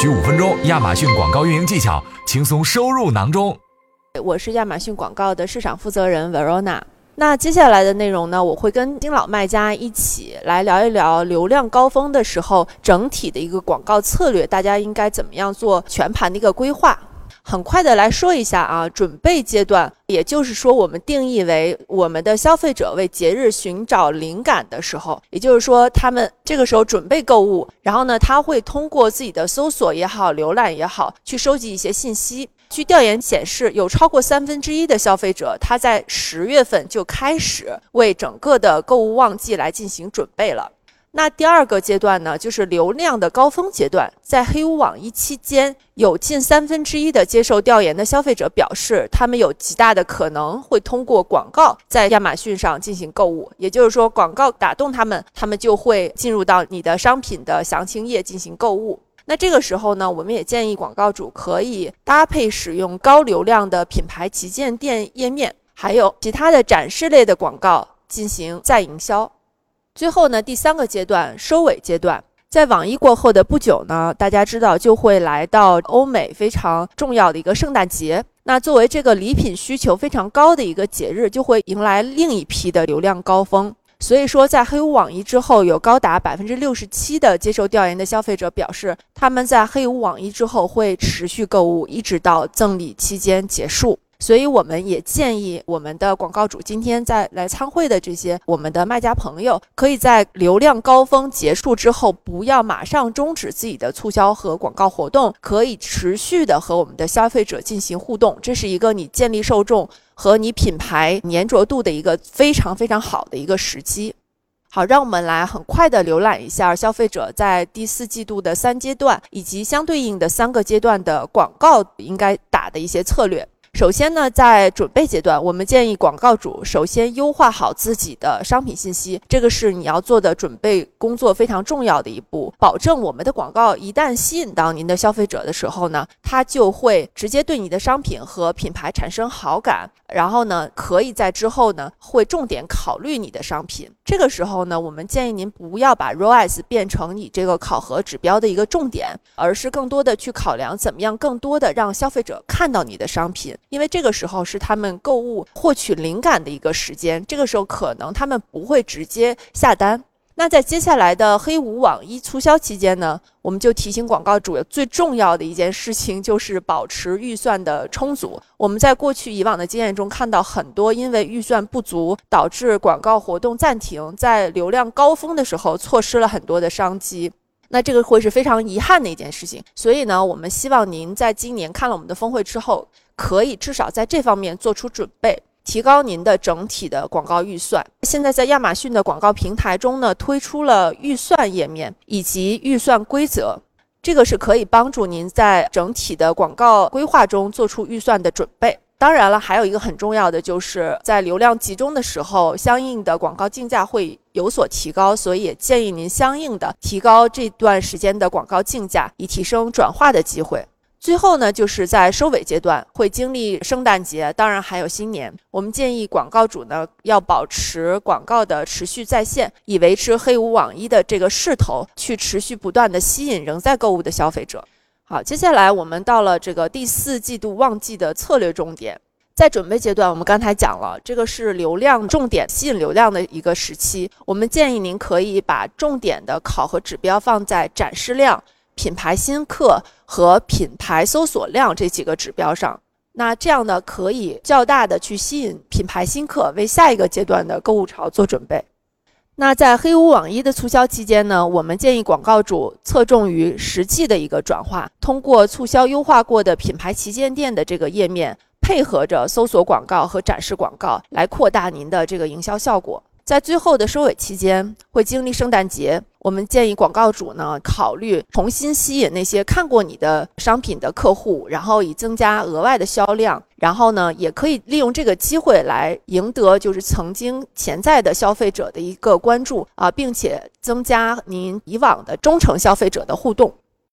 需五分钟，亚马逊广告运营技巧轻松收入囊中。我是亚马逊广告的市场负责人 Verona。那接下来的内容呢，我会跟新老卖家一起来聊一聊流量高峰的时候整体的一个广告策略，大家应该怎么样做全盘的一个规划。很快的来说一下啊，准备阶段，也就是说我们定义为我们的消费者为节日寻找灵感的时候，也就是说他们这个时候准备购物，然后呢，他会通过自己的搜索也好、浏览也好，去收集一些信息。据调研显示，有超过三分之一的消费者他在十月份就开始为整个的购物旺季来进行准备了。那第二个阶段呢，就是流量的高峰阶段。在黑五网一期间，有近三分之一的接受调研的消费者表示，他们有极大的可能会通过广告在亚马逊上进行购物。也就是说，广告打动他们，他们就会进入到你的商品的详情页进行购物。那这个时候呢，我们也建议广告主可以搭配使用高流量的品牌旗舰店页面，还有其他的展示类的广告进行再营销。最后呢，第三个阶段收尾阶段，在网易过后的不久呢，大家知道就会来到欧美非常重要的一个圣诞节。那作为这个礼品需求非常高的一个节日，就会迎来另一批的流量高峰。所以说，在黑五网易之后，有高达百分之六十七的接受调研的消费者表示，他们在黑五网易之后会持续购物，一直到赠礼期间结束。所以，我们也建议我们的广告主今天在来参会的这些我们的卖家朋友，可以在流量高峰结束之后，不要马上终止自己的促销和广告活动，可以持续的和我们的消费者进行互动。这是一个你建立受众和你品牌粘着度的一个非常非常好的一个时机。好，让我们来很快的浏览一下消费者在第四季度的三阶段以及相对应的三个阶段的广告应该打的一些策略。首先呢，在准备阶段，我们建议广告主首先优化好自己的商品信息，这个是你要做的准备工作非常重要的一步，保证我们的广告一旦吸引到您的消费者的时候呢，他就会直接对你的商品和品牌产生好感，然后呢，可以在之后呢，会重点考虑你的商品。这个时候呢，我们建议您不要把 ROAS 变成你这个考核指标的一个重点，而是更多的去考量怎么样更多的让消费者看到你的商品。因为这个时候是他们购物获取灵感的一个时间，这个时候可能他们不会直接下单。那在接下来的黑五网一促销期间呢，我们就提醒广告主，最重要的一件事情就是保持预算的充足。我们在过去以往的经验中看到很多因为预算不足导致广告活动暂停，在流量高峰的时候错失了很多的商机。那这个会是非常遗憾的一件事情。所以呢，我们希望您在今年看了我们的峰会之后。可以至少在这方面做出准备，提高您的整体的广告预算。现在在亚马逊的广告平台中呢，推出了预算页面以及预算规则，这个是可以帮助您在整体的广告规划中做出预算的准备。当然了，还有一个很重要的，就是在流量集中的时候，相应的广告竞价会有所提高，所以也建议您相应的提高这段时间的广告竞价，以提升转化的机会。最后呢，就是在收尾阶段会经历圣诞节，当然还有新年。我们建议广告主呢要保持广告的持续在线，以维持黑五网一的这个势头，去持续不断的吸引仍在购物的消费者。好，接下来我们到了这个第四季度旺季的策略重点，在准备阶段，我们刚才讲了，这个是流量重点吸引流量的一个时期。我们建议您可以把重点的考核指标放在展示量。品牌新客和品牌搜索量这几个指标上，那这样呢可以较大的去吸引品牌新客，为下一个阶段的购物潮做准备。那在黑五网一的促销期间呢，我们建议广告主侧重于实际的一个转化，通过促销优化过的品牌旗舰店的这个页面，配合着搜索广告和展示广告，来扩大您的这个营销效果。在最后的收尾期间，会经历圣诞节。我们建议广告主呢，考虑重新吸引那些看过你的商品的客户，然后以增加额外的销量。然后呢，也可以利用这个机会来赢得就是曾经潜在的消费者的一个关注啊，并且增加您以往的忠诚消费者的互动。